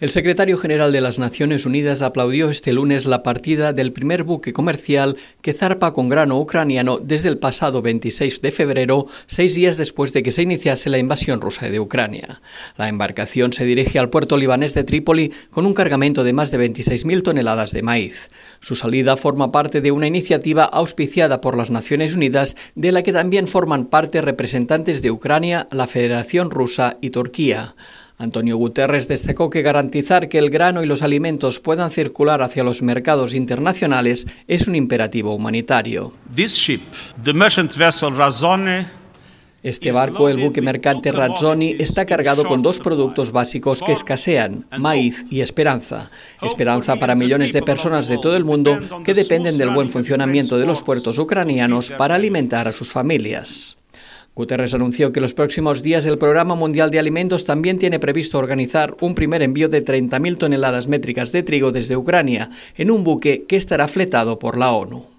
El secretario general de las Naciones Unidas aplaudió este lunes la partida del primer buque comercial que zarpa con grano ucraniano desde el pasado 26 de febrero, seis días después de que se iniciase la invasión rusa de Ucrania. La embarcación se dirige al puerto libanés de Trípoli con un cargamento de más de 26.000 toneladas de maíz. Su salida forma parte de una iniciativa auspiciada por las Naciones Unidas, de la que también forman parte representantes de Ucrania, la Federación Rusa y Turquía. Antonio Guterres destacó que garantizar que el grano y los alimentos puedan circular hacia los mercados internacionales es un imperativo humanitario. Este barco, el buque mercante Razzoni, está cargado con dos productos básicos que escasean, maíz y esperanza. Esperanza para millones de personas de todo el mundo que dependen del buen funcionamiento de los puertos ucranianos para alimentar a sus familias. Guterres anunció que los próximos días el Programa Mundial de Alimentos también tiene previsto organizar un primer envío de 30.000 toneladas métricas de trigo desde Ucrania en un buque que estará fletado por la ONU.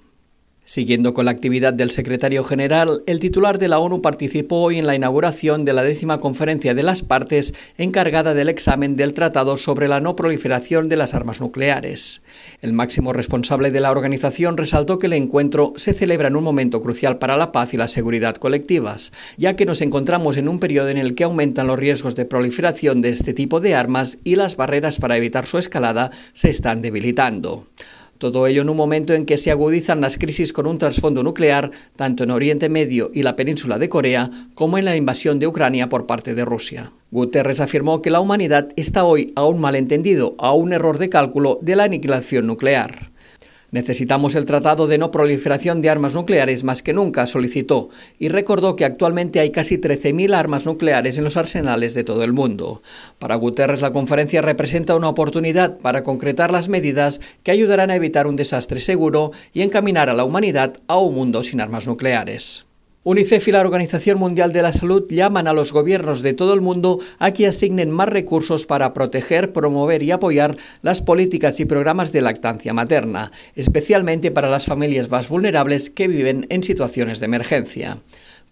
Siguiendo con la actividad del secretario general, el titular de la ONU participó hoy en la inauguración de la décima conferencia de las partes encargada del examen del Tratado sobre la no proliferación de las armas nucleares. El máximo responsable de la organización resaltó que el encuentro se celebra en un momento crucial para la paz y la seguridad colectivas, ya que nos encontramos en un periodo en el que aumentan los riesgos de proliferación de este tipo de armas y las barreras para evitar su escalada se están debilitando. Todo ello en un momento en que se agudizan las crisis con un trasfondo nuclear, tanto en Oriente Medio y la península de Corea, como en la invasión de Ucrania por parte de Rusia. Guterres afirmó que la humanidad está hoy a un malentendido, a un error de cálculo de la aniquilación nuclear. Necesitamos el Tratado de No Proliferación de Armas Nucleares más que nunca, solicitó, y recordó que actualmente hay casi 13.000 armas nucleares en los arsenales de todo el mundo. Para Guterres, la conferencia representa una oportunidad para concretar las medidas que ayudarán a evitar un desastre seguro y encaminar a la humanidad a un mundo sin armas nucleares. UNICEF y la Organización Mundial de la Salud llaman a los gobiernos de todo el mundo a que asignen más recursos para proteger, promover y apoyar las políticas y programas de lactancia materna, especialmente para las familias más vulnerables que viven en situaciones de emergencia.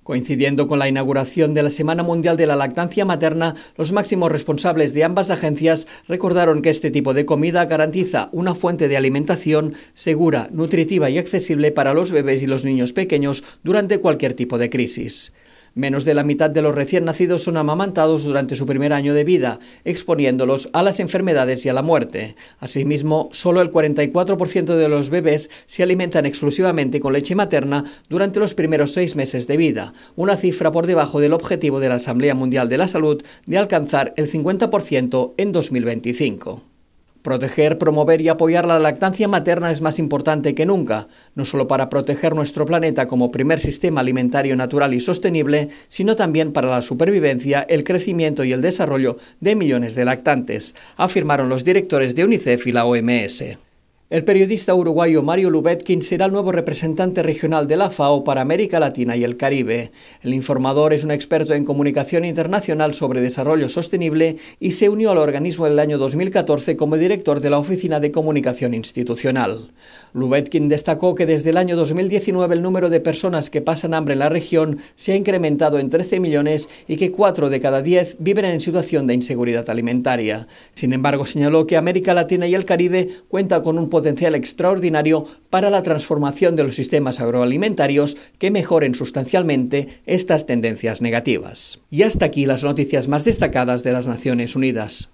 Coincidiendo con la inauguración de la Semana Mundial de la Lactancia Materna, los máximos responsables de ambas agencias recordaron que este tipo de comida garantiza una fuente de alimentación segura, nutritiva y accesible para los bebés y los niños pequeños durante cualquier tipo de crisis. Menos de la mitad de los recién nacidos son amamantados durante su primer año de vida, exponiéndolos a las enfermedades y a la muerte. Asimismo, solo el 44% de los bebés se alimentan exclusivamente con leche materna durante los primeros seis meses de vida, una cifra por debajo del objetivo de la Asamblea Mundial de la Salud de alcanzar el 50% en 2025. Proteger, promover y apoyar la lactancia materna es más importante que nunca, no solo para proteger nuestro planeta como primer sistema alimentario natural y sostenible, sino también para la supervivencia, el crecimiento y el desarrollo de millones de lactantes, afirmaron los directores de UNICEF y la OMS. El periodista uruguayo Mario Lubetkin será el nuevo representante regional de la FAO para América Latina y el Caribe. El informador es un experto en comunicación internacional sobre desarrollo sostenible y se unió al organismo en el año 2014 como director de la Oficina de Comunicación Institucional. Lubetkin destacó que desde el año 2019 el número de personas que pasan hambre en la región se ha incrementado en 13 millones y que 4 de cada 10 viven en situación de inseguridad alimentaria. Sin embargo, señaló que América Latina y el Caribe cuenta con un potencial extraordinario para la transformación de los sistemas agroalimentarios que mejoren sustancialmente estas tendencias negativas. Y hasta aquí las noticias más destacadas de las Naciones Unidas.